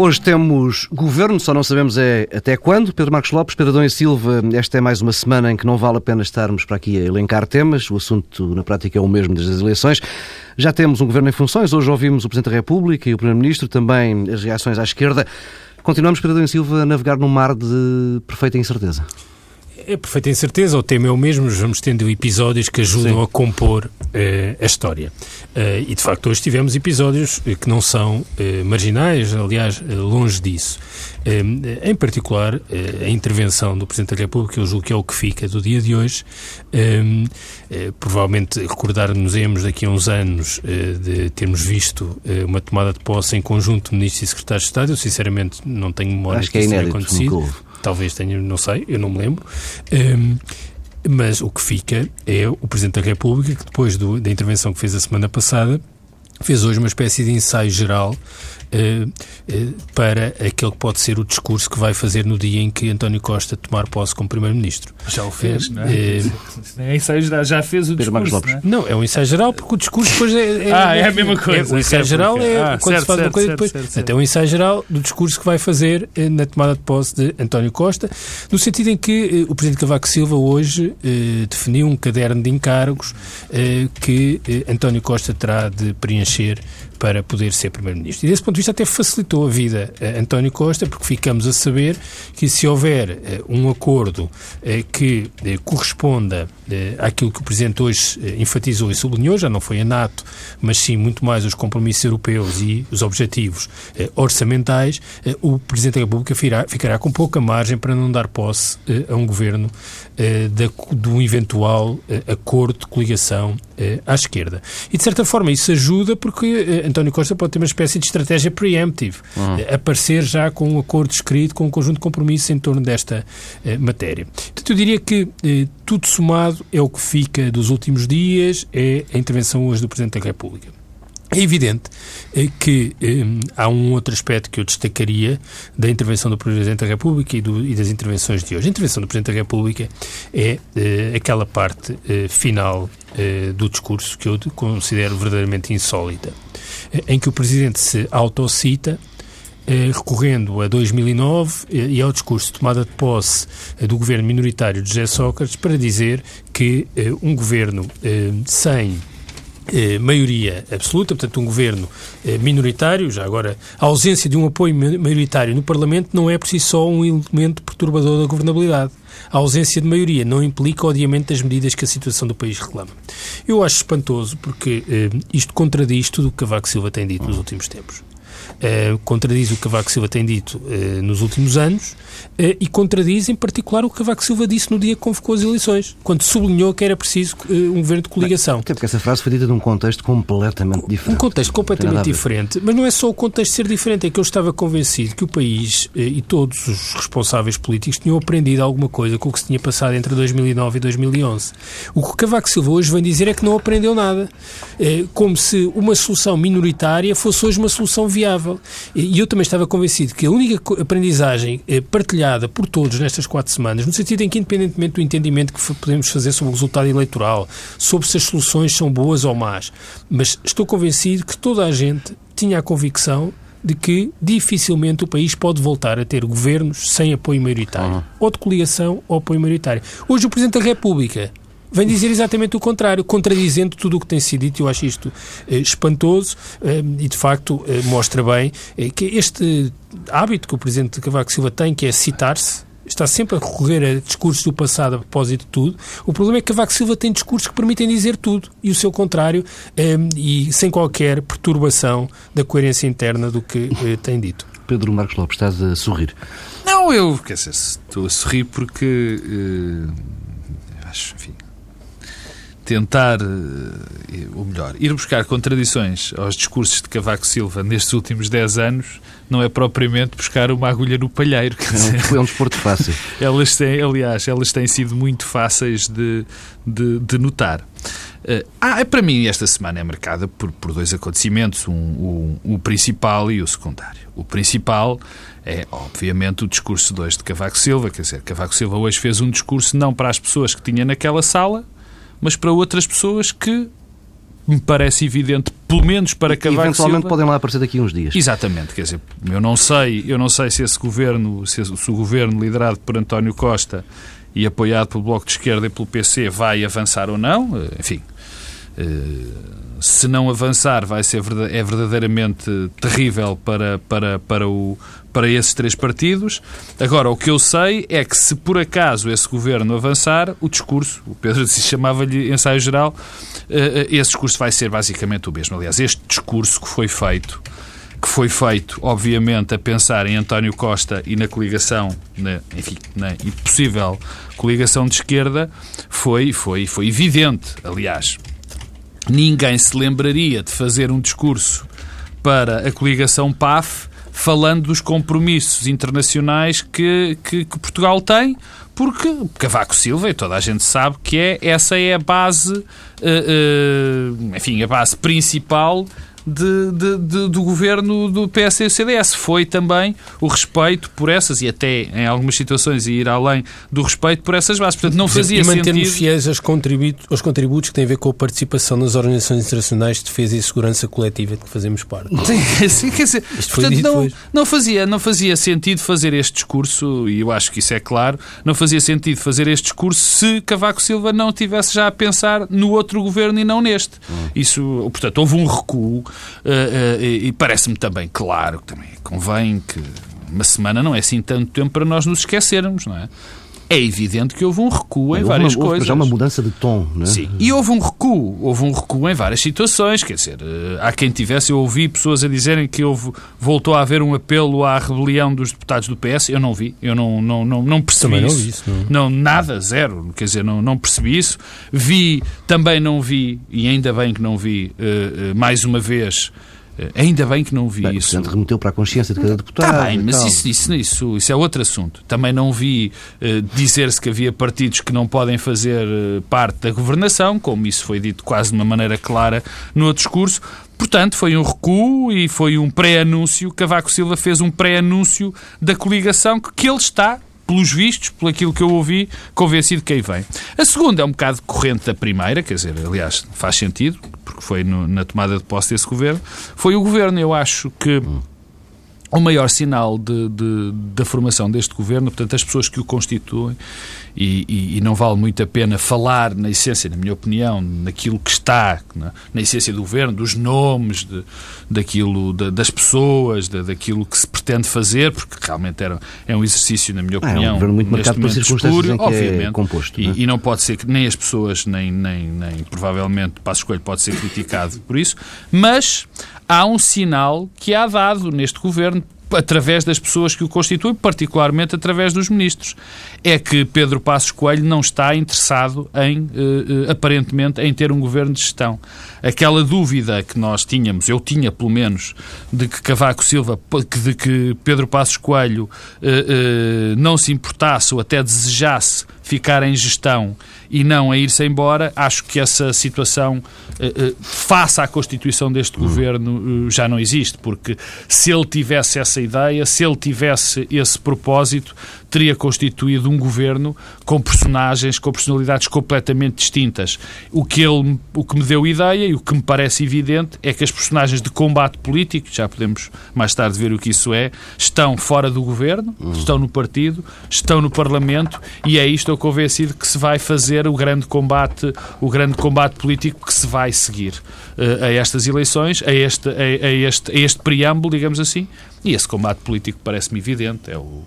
Hoje temos governo, só não sabemos é até quando. Pedro Marcos Lopes, Pedro Adão e Silva, esta é mais uma semana em que não vale a pena estarmos para aqui a elencar temas. O assunto, na prática, é o mesmo desde as eleições. Já temos um governo em funções. Hoje ouvimos o Presidente da República e o Primeiro-Ministro, também as reações à esquerda. Continuamos, Pedro Adão e Silva, a navegar num mar de perfeita incerteza é perfeita incerteza, o tema é o mesmo, vamos tendo episódios que ajudam Sim. a compor uh, a história. Uh, e de facto hoje tivemos episódios uh, que não são marginais, aliás, longe disso. em particular, a intervenção do Presidente da República, eu julgo que é o que fica do dia de hoje. provavelmente recordar-nos-emos daqui a uns anos de termos visto uma tomada de posse em conjunto de Ministros e Secretários de Estado. Eu, sinceramente, não tenho memória Acho que, que é isso tenha acontecido. Talvez tenha, não sei, eu não me lembro. Um, mas o que fica é o Presidente da República, que depois do, da intervenção que fez a semana passada, fez hoje uma espécie de ensaio geral para aquele que pode ser o discurso que vai fazer no dia em que António Costa tomar posse como Primeiro-Ministro. Já o fez, uh, não é? é ensaio geral, já fez o discurso, não é? Não, é um ensaio geral porque o discurso depois é... é ah, é a mesma coisa. É, o ensaio geral é ah, quando certo, se faz certo, uma coisa certo, depois... Certo, certo. Então, é um ensaio geral do discurso que vai fazer na tomada de posse de António Costa, no sentido em que o Presidente Cavaco Silva hoje definiu um caderno de encargos que António Costa terá de preencher para poder ser Primeiro-Ministro. E desse ponto de vista até facilitou a vida a António Costa, porque ficamos a saber que se houver uh, um acordo uh, que uh, corresponda àquilo que o Presidente hoje enfatizou e sublinhou, já não foi a NATO, mas sim muito mais os compromissos europeus e os objetivos orçamentais, o Presidente da República ficará, com pouca margem para não dar posse a um governo da, do eventual acordo de coligação à esquerda. E, de certa forma, isso ajuda porque António Costa pode ter uma espécie de estratégia preemptive, uhum. aparecer já com um acordo escrito, com um conjunto de compromissos em torno desta matéria. Portanto, eu diria que tudo somado é o que fica dos últimos dias, é a intervenção hoje do Presidente da República. É evidente eh, que eh, há um outro aspecto que eu destacaria da intervenção do Presidente da República e, do, e, das intervenções de hoje. A intervenção do Presidente da República é eh, aquela parte eh, final eh, do discurso que eu considero verdadeiramente insólita, em que o Presidente se autocita recorrendo a 2009 e ao discurso de tomada de posse do governo minoritário de José Sócrates para dizer que um governo sem eh, maioria absoluta, portanto, um governo eh, minoritário, já agora, a ausência de um apoio maioritário no Parlamento não é por si só um elemento perturbador da governabilidade. A ausência de maioria não implica o adiamento das medidas que a situação do país reclama. Eu acho espantoso porque eh, isto contradiz tudo o que Cavaco Silva tem dito nos últimos tempos. Uh, contradiz o que Cavaco Silva tem dito uh, nos últimos anos uh, e contradiz, em particular, o que Cavaco Silva disse no dia que convocou as eleições, quando sublinhou que era preciso um governo de coligação. Até porque essa frase foi dita num contexto completamente diferente. Um contexto completamente diferente, mas não é só o contexto ser diferente, é que eu estava convencido que o país e todos os responsáveis políticos tinham aprendido alguma coisa com o que se tinha passado entre 2009 e 2011. O que Cavaco Silva hoje vem dizer é que não aprendeu nada. Como se uma solução minoritária fosse hoje uma solução viável. E eu também estava convencido que a única aprendizagem eh, partilhada por todos nestas quatro semanas, no sentido em que, independentemente do entendimento que podemos fazer sobre o resultado eleitoral, sobre se as soluções são boas ou más, mas estou convencido que toda a gente tinha a convicção de que dificilmente o país pode voltar a ter governos sem apoio maioritário, uhum. ou de coligação ou apoio maioritário. Hoje o Presidente da República vem dizer exatamente o contrário, contradizendo tudo o que tem sido dito. Eu acho isto eh, espantoso eh, e, de facto, eh, mostra bem eh, que este hábito que o Presidente Cavaco Silva tem, que é citar-se, está sempre a recorrer a discursos do passado a propósito de tudo. O problema é que Cavaco Silva tem discursos que permitem dizer tudo e o seu contrário eh, e sem qualquer perturbação da coerência interna do que eh, tem dito. Pedro Marcos Lopes, estás a sorrir? Não, eu, quer dizer, estou a sorrir porque acho, enfim, tentar, eh, ou melhor, ir buscar contradições aos discursos de Cavaco Silva nestes últimos 10 anos não é propriamente buscar uma agulha no palheiro. É um, é um desporto fácil. elas têm, aliás, elas têm sido muito fáceis de, de, de notar. Ah, para mim esta semana é marcada por, por dois acontecimentos, um, um, o principal e o secundário. O principal é, obviamente, o discurso de hoje de Cavaco Silva, quer dizer, Cavaco Silva hoje fez um discurso não para as pessoas que tinha naquela sala, mas para outras pessoas que me parece evidente pelo menos para Cavaco eventualmente Silva... podem lá aparecer daqui uns dias. Exatamente, quer dizer, eu não sei, eu não sei se esse governo, se, se o governo liderado por António Costa e apoiado pelo Bloco de Esquerda e pelo PC vai avançar ou não, eh, enfim. Uh, se não avançar, vai ser é verdadeiramente terrível para, para, para, o, para esses três partidos. Agora, o que eu sei é que se por acaso esse governo avançar, o discurso, o Pedro se chamava-lhe ensaio geral, eh, eh, esse discurso vai ser basicamente o mesmo. Aliás, este discurso que foi feito que foi feito, obviamente, a pensar em António Costa e na coligação, na, enfim, na possível coligação de esquerda, foi, foi, foi evidente, aliás. Ninguém se lembraria de fazer um discurso para a coligação PAF falando dos compromissos internacionais que, que, que, Portugal tem, porque Cavaco Silva, e toda a gente sabe que é, essa é a base, uh, uh, enfim, a base principal de, de, de, do governo do PS e do CDS. Foi também o respeito por essas, e até em algumas situações ir além do respeito por essas bases. Portanto, não fazia sentido... E mantermos fiéis aos contributos, aos contributos que têm a ver com a participação nas organizações internacionais de defesa e segurança coletiva de que fazemos parte. Sim, quer dizer, portanto, não, não, fazia, não fazia sentido fazer este discurso, e eu acho que isso é claro, não fazia sentido fazer este discurso se Cavaco Silva não tivesse já a pensar no outro governo e não neste. Hum. Isso, portanto, houve um recuo e parece-me também claro que também convém que uma semana não é assim tanto tempo para nós nos esquecermos, não é? É evidente que houve um recuo em várias uma, coisas. Já uma mudança de tom, não é? Sim, e houve um recuo, houve um recuo em várias situações, quer dizer, eh, há quem tivesse, eu ouvi pessoas a dizerem que houve, voltou a haver um apelo à rebelião dos deputados do PS, eu não vi, eu não, não, não, não percebi também isso. Não, vi isso não. não, nada, zero, quer dizer, não, não percebi isso. Vi, também não vi, e ainda bem que não vi, uh, uh, mais uma vez, ainda bem que não vi bem, isso. O remeteu para a consciência de cada deputado. Está bem, mas isso, isso, isso, isso, é outro assunto. Também não vi uh, dizer-se que havia partidos que não podem fazer uh, parte da governação, como isso foi dito quase de uma maneira clara no outro discurso. Portanto, foi um recuo e foi um pré-anúncio. Cavaco Silva fez um pré-anúncio da coligação que, que ele está pelos vistos, por aquilo que eu ouvi, convencido que aí vem. A segunda é um bocado corrente da primeira, quer dizer, aliás, faz sentido, porque foi no, na tomada de posse desse governo. Foi o governo, eu acho que o maior sinal de, de, da formação deste governo, portanto, as pessoas que o constituem, e, e, e, não vale muito a pena falar, na essência, na minha opinião, naquilo que está, na, na essência do governo, dos nomes, de, daquilo, de, das pessoas, de, daquilo que se pretende fazer, porque realmente era, é um exercício, na minha opinião, ah, é um governo muito marcado por circunstâncias que é obviamente, é composto. E, não, é? e, não pode ser que nem as pessoas, nem, nem, nem provavelmente Passo Escolho pode ser criticado por isso, mas há um sinal que há dado neste governo através das pessoas que o constituem, particularmente através dos ministros. É que Pedro Passos Coelho não está interessado em, eh, eh, aparentemente, em ter um governo de gestão. Aquela dúvida que nós tínhamos, eu tinha pelo menos, de que Cavaco Silva, de que Pedro Passos Coelho eh, não se importasse ou até desejasse ficar em gestão e não a ir-se embora, acho que essa situação, eh, eh, face à constituição deste governo, eh, já não existe, porque se ele tivesse essa ideia, se ele tivesse esse propósito, teria constituído um governo com personagens, com personalidades completamente distintas. O que, ele, o que me deu ideia e o que me parece evidente é que as personagens de combate político, já podemos mais tarde ver o que isso é, estão fora do governo, estão no partido, estão no Parlamento e é isto convencido que se vai fazer o grande combate, o grande combate político que se vai seguir uh, a estas eleições, a este, a, a, este, a este preâmbulo, digamos assim, e esse combate político parece-me evidente, é o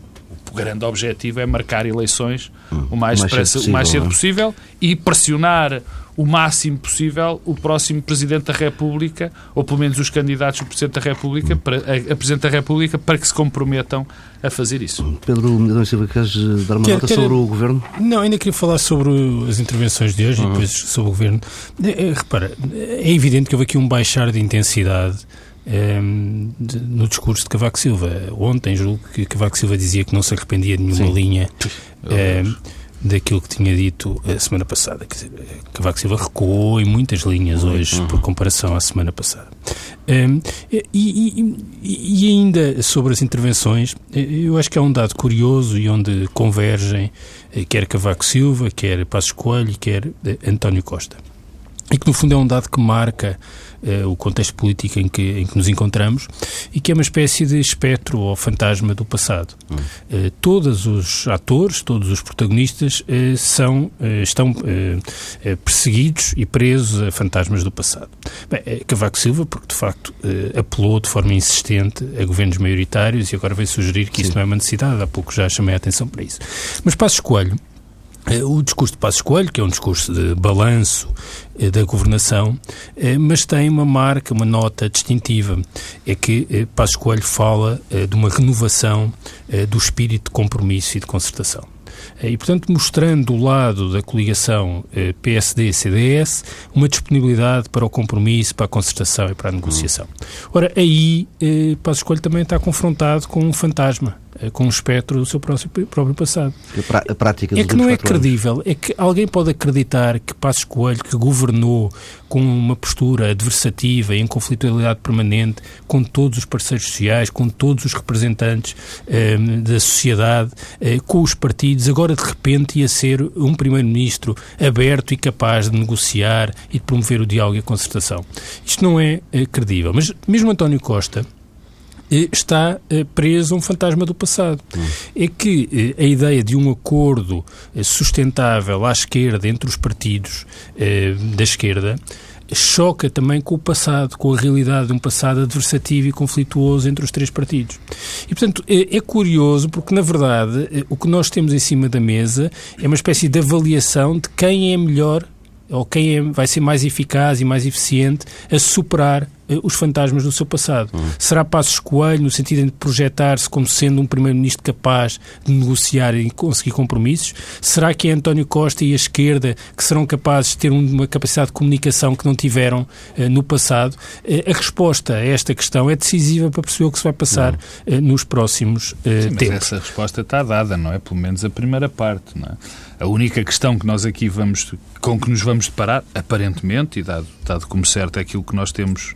o grande objetivo é marcar eleições hum, o mais, mais, cedo, possível, o mais cedo é? possível e pressionar o máximo possível o próximo Presidente da República, ou pelo menos os candidatos do Presidente da República, para, a, a Presidente da República, para que se comprometam a fazer isso. Pedro Medão Silva, queres eh, dar uma quer, nota quer, sobre o Governo? Não, ainda queria falar sobre as intervenções de hoje uhum. e depois sobre o Governo. É, repara, é evidente que houve aqui um baixar de intensidade um, de, no discurso de Cavaco Silva. Ontem, julgo que Cavaco Silva dizia que não se arrependia de nenhuma Sim. linha um, daquilo que tinha dito a semana passada. Quer dizer, Cavaco Silva recuou em muitas linhas hoje, uhum. por comparação à semana passada. Um, e, e, e, ainda sobre as intervenções, eu acho que é um dado curioso e onde convergem eh, quer Cavaco Silva, quer Passos Coelho, quer eh, António Costa. E que no fundo é um dado que marca uh, o contexto político em que, em que nos encontramos e que é uma espécie de espectro ou fantasma do passado. Hum. Uh, todos os atores, todos os protagonistas uh, são, estão perseguidos e presos a fantasmas do passado. Bem, Cavaco Silva, porque de facto apelou de forma insistente a governos maioritários e agora vem sugerir que Sim. isso não é uma necessidade, há pouco já chamei a atenção para isso. Mas Passos Coelho, o discurso de Passos Coelho, que é um discurso de balanço eh, da governação, eh, mas tem uma marca, uma nota distintiva. É que Passos Coelho fala de uma renovação do espírito de compromisso e de concertação. E, portanto, mostrando do lado da coligação PSD-CDS uma disponibilidade para o compromisso, para a concertação e para a negociação. Ora, aí Passos Coelho também está confrontado com um fantasma eh, com um espectro do seu próprio, próprio passado. A, prática é que não é credível, anos. é que alguém pode acreditar que Passos Coelho, que governou com uma postura adversativa, em conflitualidade permanente, com todos os parceiros sociais, com todos os representantes eh, da sociedade, eh, com os partidos, agora de repente ia ser um primeiro-ministro aberto e capaz de negociar e de promover o diálogo e a concertação. Isto não é eh, credível. Mas mesmo António Costa, está eh, preso um fantasma do passado. Hum. É que eh, a ideia de um acordo eh, sustentável à esquerda entre os partidos da esquerda choca também com o passado, com a realidade de um passado adversativo e conflituoso entre os três partidos. E, portanto, é, é, curioso porque, na verdade, o que nós temos em cima da mesa é uma espécie de avaliação de quem é melhor ou quem é, vai ser mais eficaz e mais eficiente a superar eh, os fantasmas do seu passado. Uhum. Será Passos Coelho, no sentido de projetar-se como sendo um primeiro-ministro capaz de negociar e conseguir compromissos? Será que é António Costa e a esquerda que serão capazes de ter uma capacidade de comunicação que não tiveram uh, no passado? Uh, a resposta a esta questão é decisiva para perceber o que se vai passar uh, nos próximos Sim, tempos. essa resposta está dada, não é? Pelo menos a primeira parte, não é? A única questão que nós aqui vamos, com que nos vamos deparar, aparentemente, e dado, dado como certo é aquilo que nós temos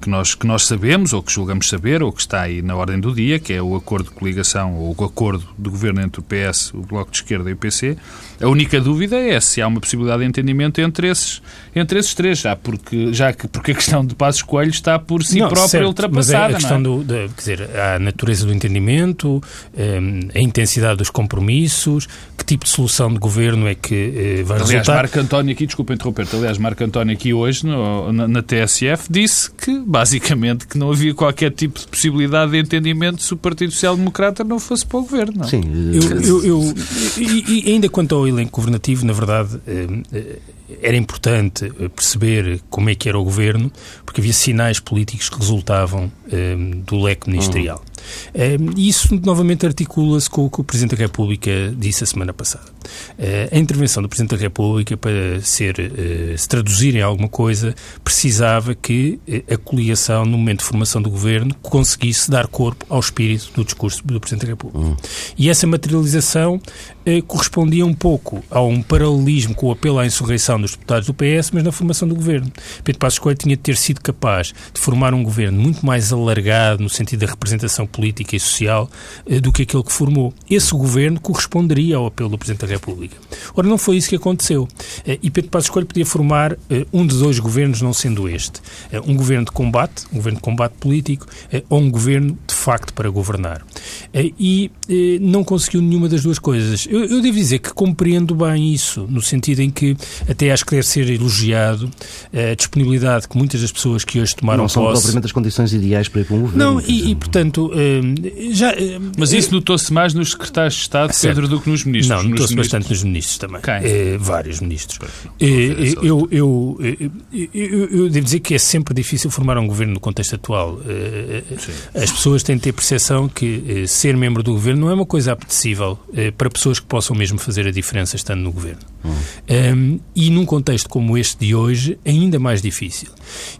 que nós, que nós sabemos, ou que julgamos saber, ou que está aí na ordem do dia, que é o acordo de coligação, ou o acordo de governo entre o PS, o Bloco de Esquerda e o PC, a única dúvida é se há uma possibilidade de entendimento entre esses, entre esses três, já, porque, já que, porque a questão de Passos Coelho está por si não, própria certo, ultrapassada. Mas é a questão é? do, de, quer dizer, a natureza do entendimento, hum, a intensidade dos compromissos, que tipo de solução de governo é que eh, vai aliás, resultar. Marco António aqui, desculpa interromper-te, aliás, Marco António aqui hoje, no, na, na TSF, disse que basicamente que não havia qualquer tipo de possibilidade de entendimento se o Partido Social Democrata não fosse para o governo. Não? Sim. Eu, eu, eu e, e, ainda quanto ao elenco governativo, na verdade, eh, eh, era importante perceber como é que era o governo, porque havia sinais políticos que resultavam eh, do leque ministerial. Uhum. E isso novamente articula-se com o que o Presidente da República disse a semana passada. A intervenção do Presidente da República, para ser, se traduzir em alguma coisa, precisava que a coligação, no momento de formação do governo, conseguisse dar corpo ao espírito do discurso do Presidente da República. Uhum. E essa materialização eh, correspondia um pouco a um paralelismo com o apelo à insurreição dos deputados do PS, mas na formação do governo. Pedro Passos Coelho tinha de ter sido capaz de formar um governo muito mais alargado no sentido da representação política e social eh, do que aquele que formou. Esse governo corresponderia ao apelo do Presidente da República. Ora, não foi isso que aconteceu. Eh, e Pedro Passos Coelho podia formar eh, um de dois governos, não sendo este. Eh, um governo de combate, um governo de combate político, eh, ou um governo de facto para governar. E não conseguiu nenhuma das duas coisas. Eu, eu, devo dizer que compreendo bem isso, no sentido em que até acho que deve ser elogiado a disponibilidade que muitas das pessoas que hoje tomaram não posse... Não são propriamente as condições ideais para ir para um governo. Não, e, e, portanto, já... Mas isso notou-se mais nos secretários de Estado, certo. Pedro, do que nos ministros. Não, notou-se bastante nos ministros também. Quem? vários ministros. eu, eu, eu, eu, devo dizer que é sempre difícil formar um governo no contexto atual. As pessoas têm de ter percepção que ser membro do governo não é uma coisa apetecível para pessoas que possam mesmo fazer a diferença estando no governo. Um, e num contexto como este de hoje, ainda mais difícil.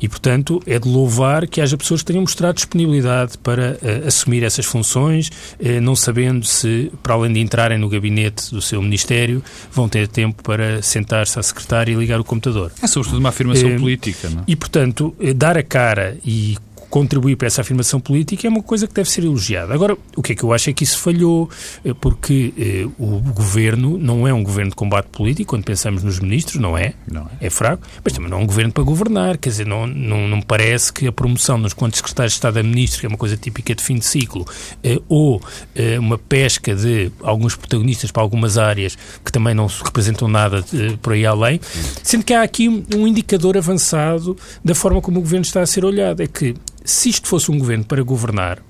E, portanto, é de louvar que haja pessoas que tenham mostrado disponibilidade para uh, assumir essas funções, uh, não sabendo se, para além de entrarem no gabinete do seu ministério, vão ter tempo para sentar-se à secretária e ligar o computador. É sobretudo uma afirmação política, não é? E, portanto, dar a cara e contribuir para essa afirmação política é uma coisa que deve ser elogiada. Agora, o que é que eu acho é que isso falhou, eh, porque eh, o governo não é um governo de combate político, quando pensamos nos ministros, não é? Não é. é fraco, mas também não é um governo para governar, quer dizer, não, não, não parece que a promoção nos quantos secretários de Estado a ministro, que é uma coisa típica de fim de ciclo, eh, ou eh, uma pesca de alguns protagonistas para algumas áreas que também não representam nada eh, por aí além, sendo que há aqui um, um indicador avançado da forma como o governo está a ser olhado. É que se isto fosse um governo para governar,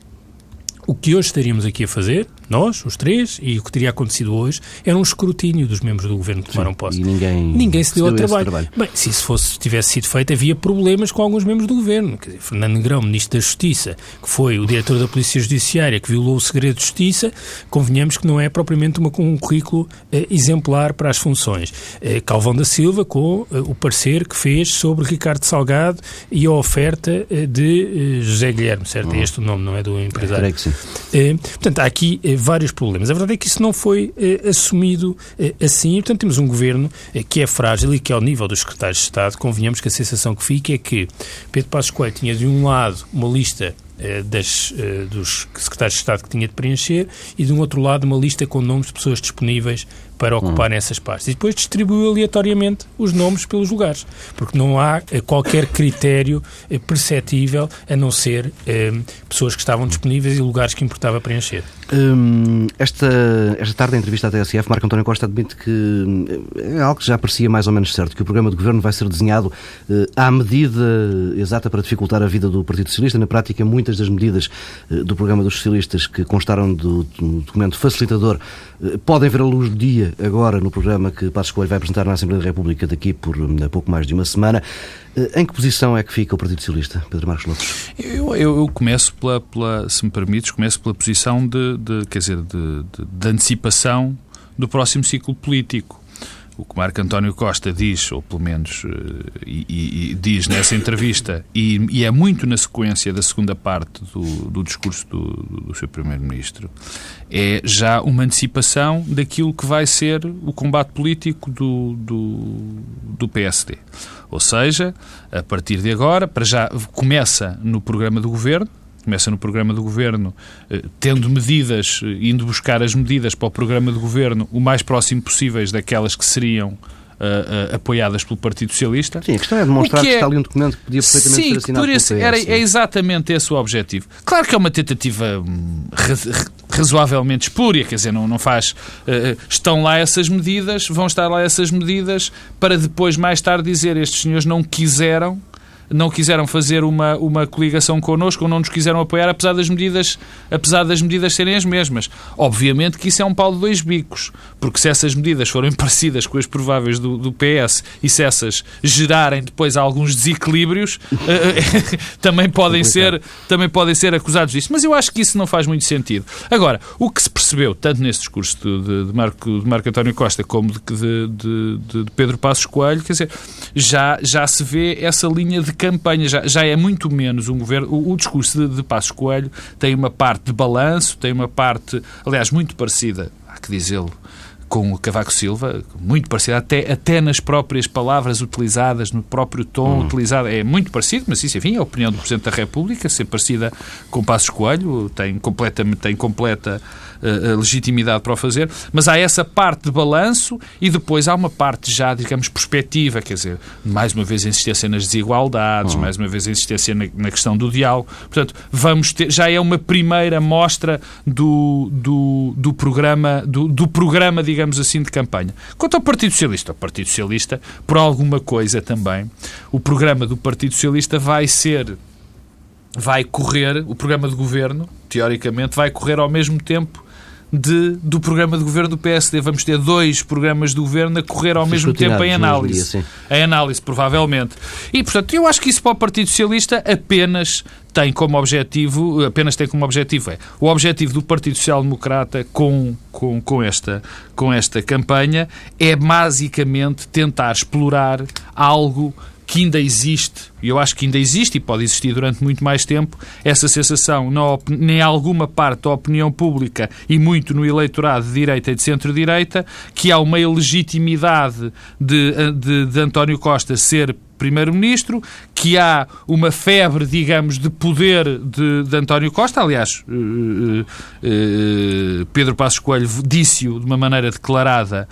o que hoje estaríamos aqui a fazer nós, os três, e o que teria acontecido hoje era um escrutínio dos membros do governo que tomaram posse. E ninguém, ninguém se deu, ao trabalho. trabalho. Bem, se isso fosse, tivesse sido feito, havia problemas com alguns membros do governo. Dizer, Fernando Negrão, ministro da Justiça, que foi o diretor da Polícia Judiciária, que violou o segredo de justiça, convenhamos que não é propriamente uma, um currículo eh, exemplar para as funções. Eh, Calvão da Silva, com eh, o parecer que fez sobre Ricardo Salgado e a oferta eh, de eh, José Guilherme, certo? É este o nome, não é do empresário? É, sim. Eh, portanto, há aqui vários problemas. A verdade é que isso não foi eh, assumido eh, assim e, portanto, temos um governo eh, que é frágil e que, ao nível dos secretários de Estado, convenhamos que a sensação que fica é que Pedro Passos Coelho tinha, de um lado, uma lista das, dos secretários de Estado que tinha de preencher e, de um outro lado, uma lista com nomes de pessoas disponíveis para ocuparem hum. essas pastas. E depois distribuiu aleatoriamente os nomes pelos lugares, porque não há eh, qualquer critério eh, perceptível a não ser eh, pessoas que estavam disponíveis e lugares que importava preencher. Hum, esta, esta tarde, em entrevista à TSF, Marco António Costa admite que é algo que já parecia mais ou menos certo, que o programa de governo vai ser desenhado à medida exata para dificultar a vida do Partido Socialista. Na prática, muitas das medidas do programa dos socialistas que constaram do, do documento facilitador podem ver a luz do dia agora no programa que Passos Coelho vai apresentar na Assembleia da República daqui por hum, pouco mais de uma semana. Eh, em que posição é que fica o Partido Socialista, Pedro Marcos Lopes? Eu, eu, eu começo pela, pela, se me permites, começo pela posição de, de quer dizer, de, de, de antecipação do próximo ciclo político o que Marco António Costa diz, ou pelo menos eh, e, e, diz nessa entrevista, e, e, é muito na sequência da segunda parte do, do discurso do, do seu Primeiro-Ministro, é já uma antecipação daquilo que vai ser o combate político do, do, do PSD. Ou seja, a partir de agora, para já começa no programa do governo, começa no programa do governo, eh, tendo medidas, eh, indo buscar as medidas para o programa do governo o mais próximo possíveis daquelas que seriam Uh, uh, apoiadas pelo Partido Socialista. Sim, a questão é demonstrar que, é... que, está ali um documento que podia perfeitamente sim, ser assinado por esse, era, É exatamente esse o objetivo. Claro que é uma tentativa hum, razoavelmente espúria, quer dizer, não, não faz... Uh, estão lá essas medidas, vão estar lá essas medidas para depois, mais tarde, dizer estes senhores não quiseram não quiseram fazer uma, uma coligação connosco ou não nos quiseram apoiar, apesar das medidas, apesar das medidas serem as mesmas. Obviamente que isso é um pau de dois bicos, porque se essas medidas forem parecidas com as prováveis do, do PS e se essas gerarem depois alguns desequilíbrios, eh, também podem ser também podem ser acusados disso. Mas eu acho que isso não faz muito sentido. Agora, o que se percebeu, tanto nesse discurso de, de, Marco, de Marco António Costa como de, de, de Pedro Passos Coelho, quer dizer, já, já se vê essa linha de campanha, já, já é muito menos um governo. O, o discurso de, de Passos Coelho tem uma parte de balanço, tem uma parte, aliás, muito parecida, há que dizê-lo, com o Cavaco Silva, muito parecida, até, até nas próprias palavras utilizadas, no próprio tom hum. utilizado, é muito parecido, mas isso, enfim, é a opinião do Presidente da República, ser parecida com Passos Coelho, tem, completamente, tem completa uh, legitimidade para o fazer, mas há essa parte de balanço e depois há uma parte já, digamos, perspectiva, quer dizer, mais uma vez insistência nas desigualdades, hum. mais uma vez insistência na, na, questão do diálogo, portanto, vamos ter, já é uma primeira mostra do, do, do programa, do, do programa, digamos, digamos assim, de campanha. Quanto ao Partido Socialista, o Partido Socialista, por alguma coisa também, o programa do Partido Socialista vai ser vai correr, o programa de governo, teoricamente, vai correr ao mesmo tempo de, do programa de governo do PSD. Vamos ter dois programas de governo a correr ao mesmo tempo em análise. Dia, em análise, provavelmente. E, portanto, eu acho que isso para o Partido Socialista apenas tem como objetivo, apenas tem como objetivo, é o objetivo do Partido Social Democrata com, com, com, esta, com esta campanha é basicamente tentar explorar algo que ainda existe, e eu acho que ainda existe e pode existir durante muito mais tempo, essa sensação na, em alguma parte da opinião pública e muito no eleitorado de direita e de centro-direita, que há uma ilegitimidade de, de, de António Costa ser Primeiro-Ministro, que há uma febre, digamos, de poder de, de António Costa. Aliás, uh, uh, Pedro Passos Coelho disse-o de uma maneira declarada,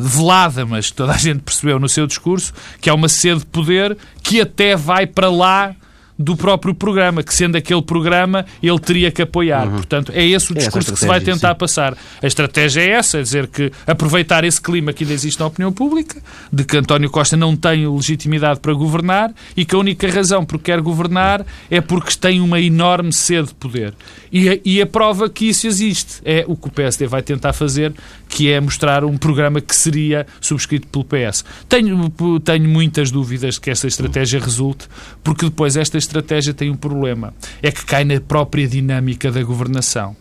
velada, mas toda a gente percebeu no seu discurso, que há uma sede de poder que até vai para lá do próprio programa, que sendo aquele programa, ele teria que apoiar. Uhum. Portanto, é esse o é discurso é que se vai tentar sim. passar. A estratégia é essa, é dizer que aproveitar esse clima que ainda existe na opinião pública, de que António Costa não tem legitimidade para governar e que a única razão por que quer governar é porque tem uma enorme sede de poder. E a, e a prova que isso existe é o que o PSD vai tentar fazer, que é mostrar um programa que seria subscrito pelo PS. Tenho, tenho muitas dúvidas de que essa estratégia resulte, porque depois esta estratégia tem um problema. É que cai na própria dinâmica da governação.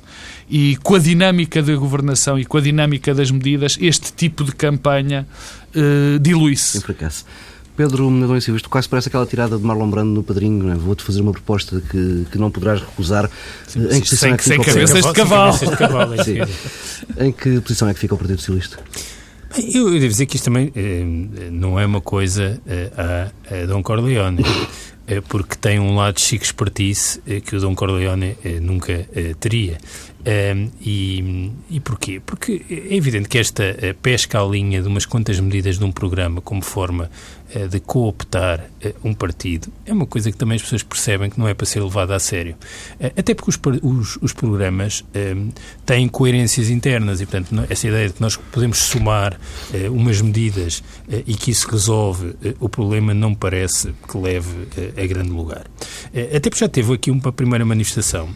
E com a dinâmica da governação e com a dinâmica das medidas, este tipo de campanha uh, dilui-se. Pedro Menadão Silva, isto quase parece aquela tirada de Marlon Brando no Padrinho, é? vou-te fazer uma proposta que, que não poderás recusar. Sim, em que posição sem, é que sem cabeças de cavalo. De cavalo é em que posição é que fica o Partido Socialista? Eu, eu devo dizer que isto também eh, não é uma coisa eh, a, a Dom Corleone. É porque tem um lado chique espertice eh, que o Dom Corleone eh, nunca eh, E, e porquê? Porque é evidente que esta pesca à linha de umas quantas medidas de um programa como forma de cooptar um partido é uma coisa que também as pessoas percebem que não é para ser levada a sério. Até porque os, os, os programas têm coerências internas e, portanto, essa ideia de que nós podemos somar umas medidas e que isso resolve o problema não parece que leve a grande lugar. Eh, até porque já teve aqui uma primeira manifestação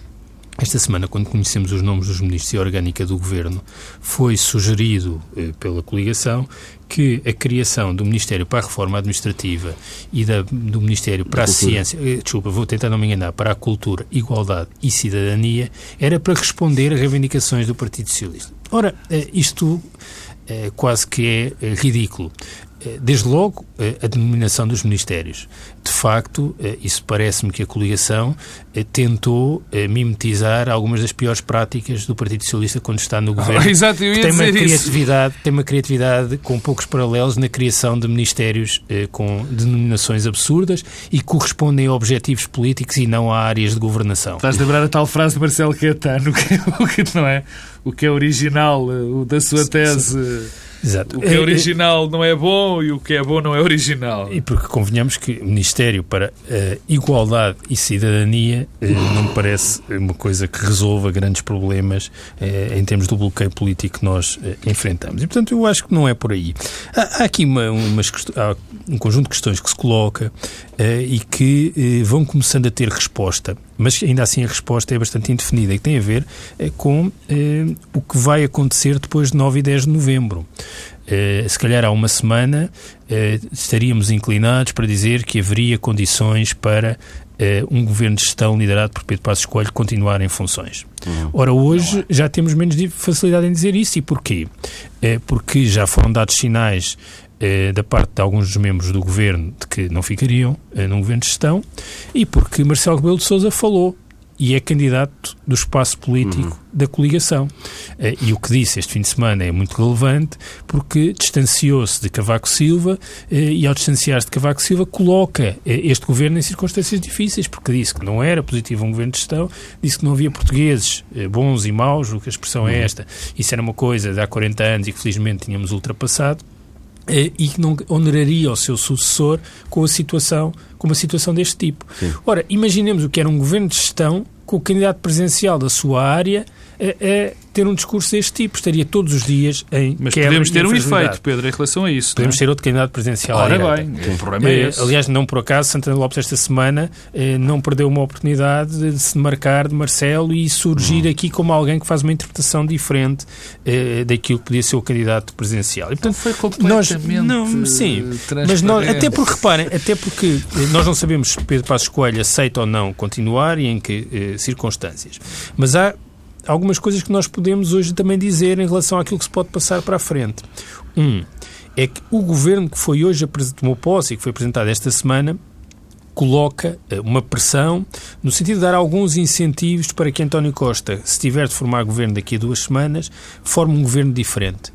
esta semana, quando conhecemos os nomes dos ministros e a orgânica do Governo, foi sugerido eh, pela coligação que a criação do Ministério para a Reforma Administrativa e da, do Ministério para a Ciência, eh, desculpa, vou tentar não me enganar, para a Cultura, Igualdade e Cidadania, era para responder a reivindicações do Partido Socialista. Ora, eh, isto eh, quase que é eh, ridículo. Eh, desde logo, eh, a denominação dos ministérios. De facto, eh, isso parece-me que a coligação tentou mimetizar algumas das piores práticas do Partido Socialista quando está no governo. Ah, exato, eu ia tem uma criatividade, isso. Tem uma criatividade com poucos paralelos na criação de ministérios com denominações absurdas e correspondem a objetivos políticos e não a áreas de governação. Estás a lembrar a tal frase de Marcelo Caetano, o que não é? O que é original, o da sua tese... Sim Exato. O que é, é original não é bom e o que é bom não é original. E porque convenhamos que o Ministério para a Igualdade e Cidadania eh, não me parece uma coisa que resolva grandes problemas eh, em termos do bloqueio político que nós eh, enfrentamos. E, portanto, eu acho que não é por aí. Há, há aqui uma, umas, há um conjunto de questões que se coloca e que vão começando a ter resposta mas ainda assim a resposta é bastante indefinida e tem a ver é, com o que vai acontecer depois de 9 e 10 de novembro. É, se calhar há uma semana estaríamos inclinados para dizer que haveria condições para um governo de gestão liderado por Pedro Passos Coelho continuar em funções. Hum. Ora, hoje é. já temos menos facilidade em dizer isso. E porquê? porque já foram dados sinais eh, da parte de alguns dos membros do governo de que não ficariam eh, num governo de gestão e porque Marcelo Rebelo de Sousa falou e é candidato do espaço político uhum. da coligação. Eh, e o que disse este fim de semana é muito relevante porque distanciou-se de Cavaco Silva e, ao distanciar-se de Cavaco Silva, coloca este governo em circunstâncias difíceis, porque disse que não era positivo um governo de gestão, disse que não havia portugueses bons e maus, o que a expressão é uhum. é esta. Isso era uma coisa de há 40 anos e que felizmente tínhamos ultrapassado. Eh, e que não oneraria o seu sucessor com a situação, com uma situação deste tipo. Sim. Ora, imaginemos o que era um governo de gestão com o candidato presidencial da sua área a, a ter um discurso deste tipo. Estaria todos os dias em Mas podemos ter um efeito, Pedro, em relação a isso. Podemos é? ter outro candidato presidencial. Ora bem, o problema é esse. Aliás, não por acaso, Santana Lopes esta semana eh, não perdeu uma oportunidade de se marcar de Marcelo e surgir hum. aqui como alguém que faz uma interpretação diferente eh, daquilo que podia ser o candidato presidencial. E, portanto, não foi completamente nós, não, sim, mas nós, até porque, reparem, até porque nós não sabemos se Pedro Passos Coelho aceita ou não continuar e em que eh, circunstâncias. Mas há algumas coisas que nós podemos hoje também dizer em relação àquilo que se pode passar para a frente. Um, é que o governo que foi hoje tomou posse e que foi apresentado esta semana coloca eh, uma pressão no sentido de dar alguns incentivos para que António Costa, se tiver de formar governo daqui a duas semanas, forme um governo diferente.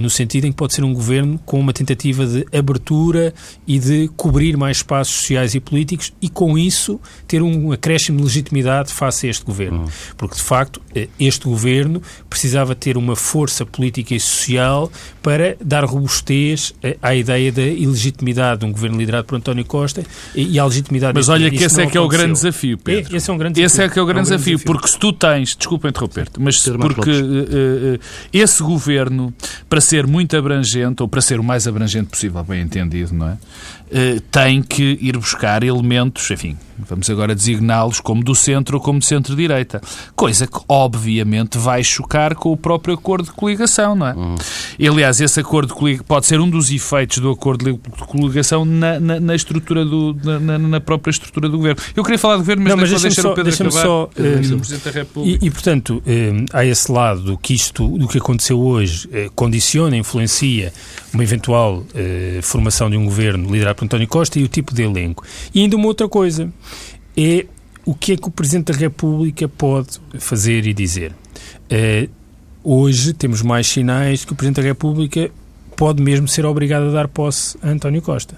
No sentido em que pode ser um governo com uma tentativa de abertura e de cobrir mais espaços sociais e políticos e, com isso, ter um acréscimo de legitimidade face a este governo. Uhum. Porque, de facto, este governo precisava ter uma força política e social para dar robustez à ideia da ilegitimidade de um governo liderado por António Costa e à legitimidade... Mas olha que esse é que é o grande desafio, Pedro. É, esse é um grande desafio. Esse é que é o grande, é um grande desafio, desafio, porque se tu tens... Desculpa interromper-te, mas porque uh, uh, esse governo, para ser muito abrangente, ou para ser o mais abrangente possível, bem entendido, não é? Uh, tem que ir buscar elementos, enfim, vamos agora designá-los como do centro ou como de centro-direita. Coisa que, obviamente, vai chocar com o próprio acordo de coligação, não é? Uhum. E, aliás, esse acordo de coligação pode ser um dos efeitos do acordo de coligação na, na, na estrutura do, na, na, própria estrutura do governo. Eu queria falar do governo, mas, não, mas deixar só, o Pedro acabar. Só, um, eh, Presidente da República. E, e portanto, um, eh, há esse lado que isto, do que aconteceu hoje, eh, condiciona, influencia uma eventual uh, formação de um governo liderado por António Costa e o tipo de elenco. E ainda uma outra coisa é o que é que o Presidente da República pode fazer e dizer. Uh, hoje temos mais sinais que o Presidente da República pode mesmo ser obrigado a dar posse a António Costa.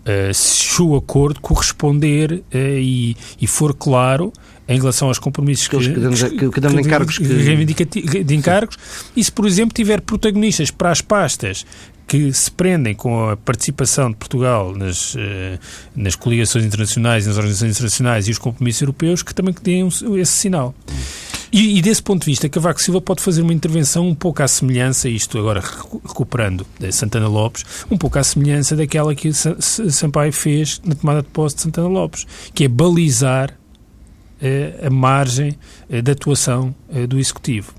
Uh, se o acordo corresponder uh, e, e, for claro em relação aos compromissos que, que, que, que, de encargos, que... de encargos e se, por exemplo, tiver protagonistas para as pastas que se prendem com a participação de Portugal nas, eh, nas coligações internacionais, nas organizações internacionais e os compromissos europeus, que também deem esse sinal. E, e, desse ponto de vista, Cavaco Silva pode fazer uma intervenção um pouco à semelhança, isto agora recuperando Santana Lopes, um pouco à semelhança daquela que Sampaio fez na tomada de posse de Santana Lopes, que é balizar eh, a margem eh, de atuação do Executivo.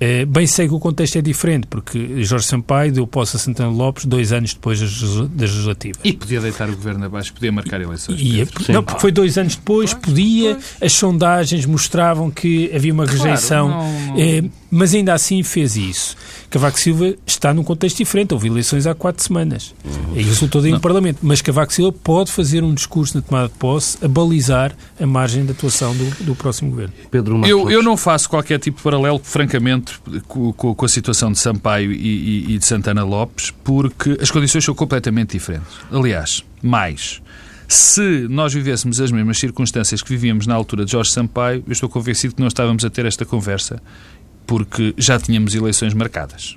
É, bem sei que o contexto é diferente, porque Jorge Sampaio deu posse a Santana Lopes dois anos depois das legislativas. E podia deitar o governo abaixo, podia marcar eleições. E, não, porque foi dois anos depois, podia, as sondagens mostravam que havia uma rejeição, claro, não, não. É, mas ainda assim fez isso. Cavaco Silva está num contexto diferente, houve eleições há quatro semanas uhum. e resultou daí um Parlamento, mas Cavaco Silva pode fazer um discurso na tomada de posse a balizar a margem de atuação do, do próximo governo. Pedro eu, eu não faço qualquer tipo de paralelo, francamente, com, com, a situação de Sampaio e, e, e de Santana Lopes, porque as condições são completamente diferentes. Aliás, mais se nós vivêssemos as mesmas circunstâncias que vivíamos na altura de Jorge Sampaio, eu estou convencido que não estávamos a ter esta conversa porque já tínhamos eleições marcadas.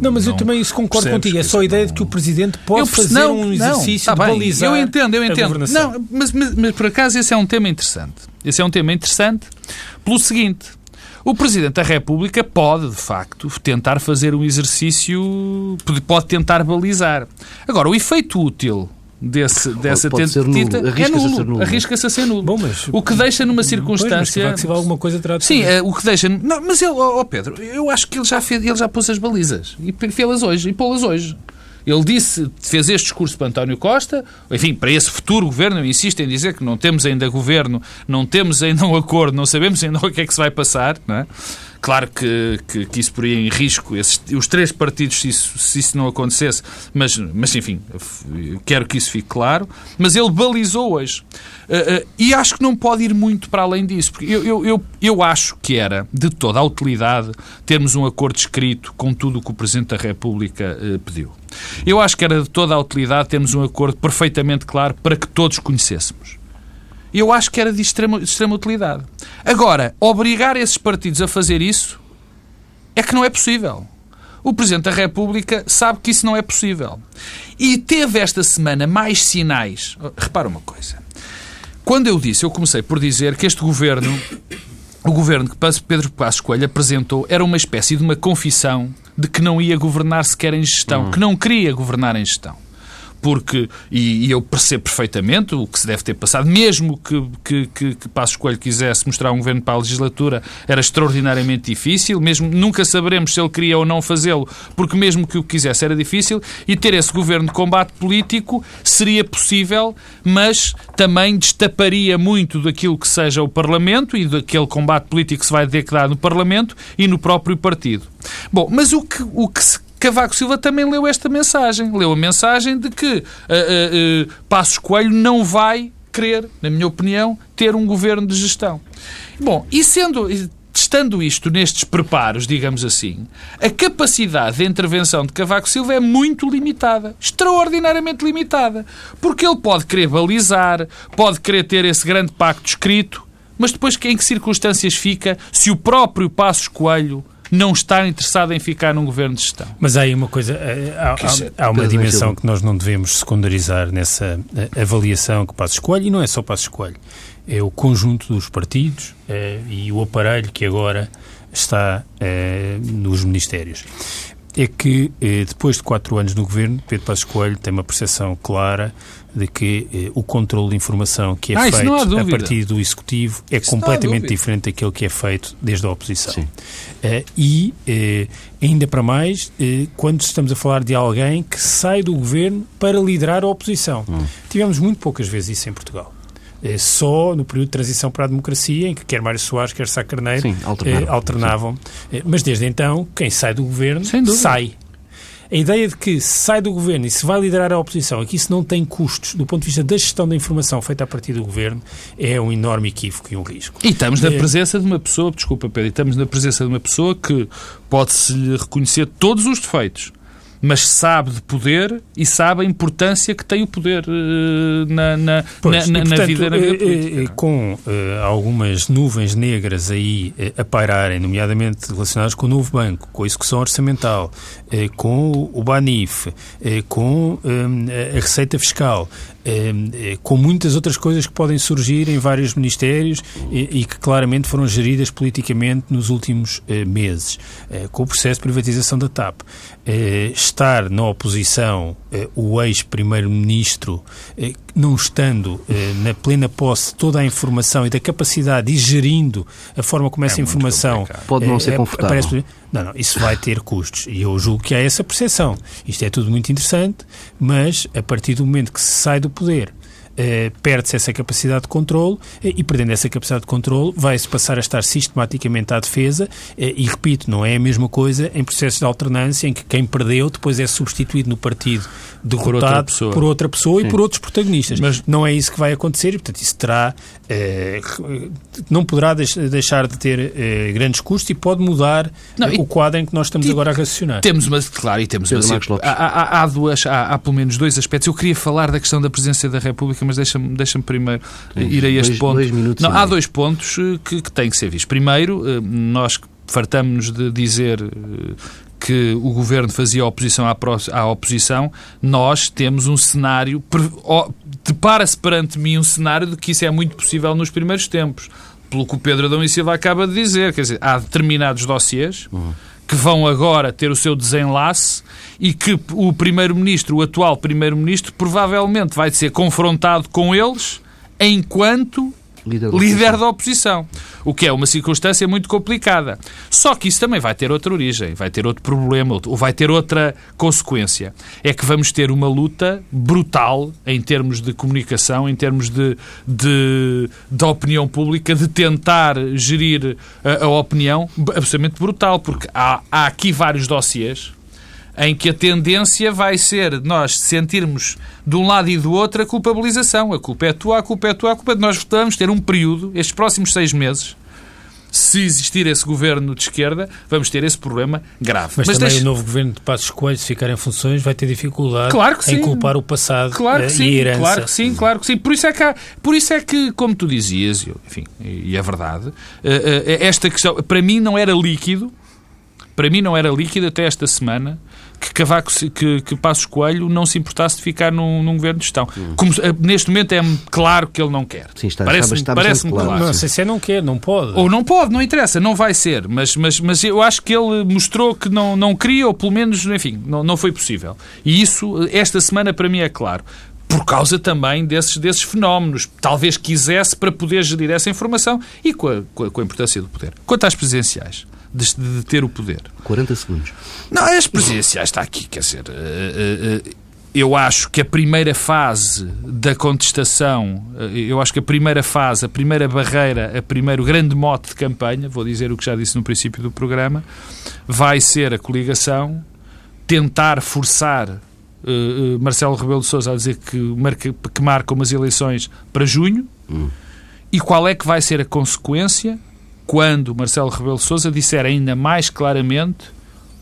Não, mas não eu também isso concordo contigo. É só a ideia de que o Presidente pode fazer não, um exercício não, tá de balizar Eu entendo, eu entendo. Não, mas, mas, mas por acaso esse é um tema interessante. Esse é um tema interessante pelo seguinte. O Presidente da República pode, de facto, tentar fazer um exercício, pode tentar balizar. Agora, o efeito útil desse, dessa tentativa é nulo. Arrisca-se a ser nulo. Bom, mas, o que deixa numa circunstância. Pois, mas alguma coisa terá de Sim, é, o que deixa. Não, mas ele, oh, Pedro, eu acho que ele já, fez, ele já pôs as balizas e fê-las hoje e pô-las hoje. Ele disse, fez este discurso para António Costa, enfim, para esse futuro governo, eu insisto em dizer que não temos ainda governo, não temos ainda um acordo, não sabemos ainda o que é que se vai passar, não é? Claro que, que, que isso poria em risco esses, os três partidos se isso, se isso não acontecesse, mas, mas enfim, quero que isso fique claro. Mas ele balizou hoje. Uh, uh, e acho que não pode ir muito para além disso, porque eu, eu, eu, eu acho que era de toda a utilidade termos um acordo escrito com tudo o que o Presidente da República uh, pediu. Eu acho que era de toda a utilidade termos um acordo perfeitamente claro para que todos conhecêssemos eu acho que era de extrema, de extrema utilidade. Agora, obrigar esses partidos a fazer isso é que não é possível. O Presidente da República sabe que isso não é possível. E teve esta semana mais sinais. Repara uma coisa. Quando eu disse, eu comecei por dizer que este governo, o governo que Pedro Passos Coelho apresentou, era uma espécie de uma confissão de que não ia governar sequer em gestão, que não queria governar em gestão porque, e, e, eu percebo perfeitamente o que se deve ter passado, mesmo que, que, que, que Passos Coelho quisesse mostrar um governo para a legislatura, era extraordinariamente difícil, mesmo nunca saberemos se ele queria ou não fazê-lo, porque mesmo que o quisesse era difícil, e ter esse governo de combate político seria possível, mas também destaparia muito daquilo que seja o Parlamento e daquele combate político que se vai declarar no Parlamento e no próprio partido. Bom, mas o que, o que se Cavaco Silva também leu esta mensagem. Leu a mensagem de que uh, uh, uh, Passos Coelho não vai querer, na minha opinião, ter um governo de gestão. Bom, e sendo estando isto nestes preparos, digamos assim, a capacidade de intervenção de Cavaco Silva é muito limitada. Extraordinariamente limitada. Porque ele pode querer balizar, pode querer ter esse grande pacto escrito, mas depois em que circunstâncias fica se o próprio Passos Coelho não está interessado em ficar num governo de gestão. Mas há aí uma coisa, eh, há, há, há uma dimensão que nós não devemos secundarizar nessa eh, avaliação que Passos Coelho, e não é só Passos Coelho, é o conjunto dos partidos é, e o aparelho que agora está é, nos ministérios. É que, é, depois de quatro anos no governo, Pedro Passos Coelho tem uma percepção clara de que eh, o controle de informação que é ah, feito a partir do Executivo é isso completamente diferente daquele que é feito desde a oposição. Uh, e, uh, ainda para mais, uh, quando estamos a falar de alguém que sai do governo para liderar a oposição. Hum. Tivemos muito poucas vezes isso em Portugal. Só no período de transição para a democracia, em que quer Mário Soares, quer Sá Carneiro Sim, alternavam. alternavam. Mas desde então, quem sai do governo sai a ideia de que se sai do governo e se vai liderar a oposição e que isso não tem custos do ponto de vista da gestão da informação feita a partir do governo é um enorme equívoco e um risco. E estamos na é... presença de uma pessoa, desculpa Pedro, estamos na presença de uma pessoa que pode-se reconhecer todos os defeitos mas sabe de poder e sabe a importância que tem o poder uh, na, na, pois, na, e, portanto, na, vida, na vida eh, política. Eh, com uh, algumas nuvens negras aí uh, a pairarem, nomeadamente relacionadas com o novo banco, com a execução orçamental, com o BANIF, com a receita fiscal, com muitas outras coisas que podem surgir em vários ministérios e, e que claramente foram geridas politicamente nos últimos meses, com o processo de privatização da TAP estar na oposição eh, o ex-primeiro-ministro, eh, não estando eh, na plena posse toda a informação e da capacidade de gerindo a forma como essa é informação pode não ser é, confortável. Aparece, não, não, isso vai ter custos e eu julgo que há essa percepção. Isto é tudo muito interessante, mas a partir do momento que se sai do poder eh, perde-se essa capacidade de controle eh, e, perdendo essa capacidade de controle, vai-se passar a estar sistematicamente à defesa eh, e, repito, não é a mesma coisa em processos de alternância em que quem perdeu depois é substituído no partido derrotado por outra pessoa, por outra pessoa e por outros protagonistas. Mas não é isso que vai acontecer e, portanto, isso terá, não poderá deixar de ter grandes custos e pode mudar não, o quadro em que nós estamos agora a raciocinar. Temos uma, claro, e temos uma, há, há, há, duas, há, há pelo menos dois aspectos. Eu queria falar da questão da presença da República mas deixa-me deixa primeiro ir a este dois, ponto. Dois minutos Não, há dois pontos eh, que, que têm que ser vistos. Primeiro, eh, nós fartamos-nos de dizer eh, que o governo fazia oposição à, oposição, nós temos um cenário, depara-se perante mim um cenário de que isso é muito possível nos primeiros tempos. Pelo que o Pedro Adão e Silva acaba de dizer, quer dizer, há determinados dossiers uhum. Que vão agora ter o seu desenlace e que o Primeiro-Ministro, o atual Primeiro-Ministro, provavelmente vai ser confrontado com eles enquanto líder, da, líder da, oposição. O que é uma circunstância muito complicada. Só que isso também vai ter outra origem, vai ter outro problema, ou vai ter outra consequência. É que vamos ter uma luta brutal em termos de comunicação, em termos de, de, de opinião pública, de tentar gerir a, a opinião, absolutamente brutal, porque há, há aqui vários dossiês em que a tendência vai ser nós sentirmos de um lado e do outro a culpabilização. A culpa é tua, a culpa é tua, a culpa é de nós vamos ter um período, estes próximos seis meses, se existir esse governo de esquerda, vamos ter esse problema grave. Mas, Mas também o novo governo de Passos Coelho, se ficar em funções, vai ter dificuldade claro em culpar o passado claro que eh, sim, e a herança. Claro que sim, claro que sim. Por isso é que, há, por isso é que como tu dizias, enfim, e é verdade, eh, eh, esta questão, para mim não era líquido, para mim não era líquido até esta semana, que Cavaco, que, que Passos Coelho não se importasse de ficar num, num governo de gestão. Hum. Como, eh, neste momento é claro que ele não quer. Sim, está, parece está, parece claro. claro. Não sei se é não quer, não pode. Ou não pode, não interessa, não vai ser. Mas, mas, mas eu acho que ele mostrou que não, não queria, ou pelo menos, enfim, não, não foi possível. E isso, esta semana, para mim é claro por causa também desses, desses fenómenos. Talvez quisesse para poder gerir essa informação e com a, com a, com a importância do poder. Quanto às presidenciais, de, de, ter o poder. 40 segundos. Não, as presidenciais está aqui, quer dizer. Uh, uh, eu acho que a primeira fase da contestação, eu acho que a primeira fase, a primeira barreira, a primeiro grande mote de campanha, vou dizer o que já disse no princípio do programa, vai ser a coligação, tentar forçar uh, Marcelo Rebelo de Sousa a dizer que marca, que marca umas eleições para junho, hum. e qual é que vai ser a consequência quando Marcelo Rebelo Sousa disser ainda mais claramente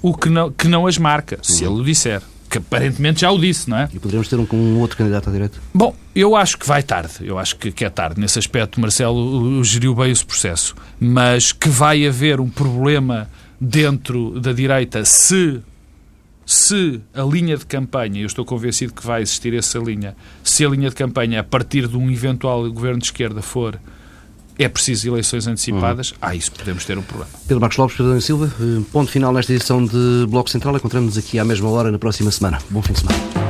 o que não, que não as marca, se ele o disser. Que aparentemente já o disse, não é? E poderíamos ter um, um outro candidato à direita? Bom, eu acho que vai tarde. Eu acho que, que é tarde. Nesse aspecto, Marcelo geriu bem esse processo. Mas que vai haver um problema dentro da direita se se a linha de campanha, eu estou convencido que vai existir essa linha, se a linha de campanha a partir de um eventual governo de esquerda for é preciso eleições antecipadas, uhum. ah, isso podemos ter um problema. Pedro Marcos Lopes, Pedro Silva, eh, ponto final nesta edição de Bloco Central. Encontramos-nos aqui à mesma hora na próxima semana. Bom fim de semana.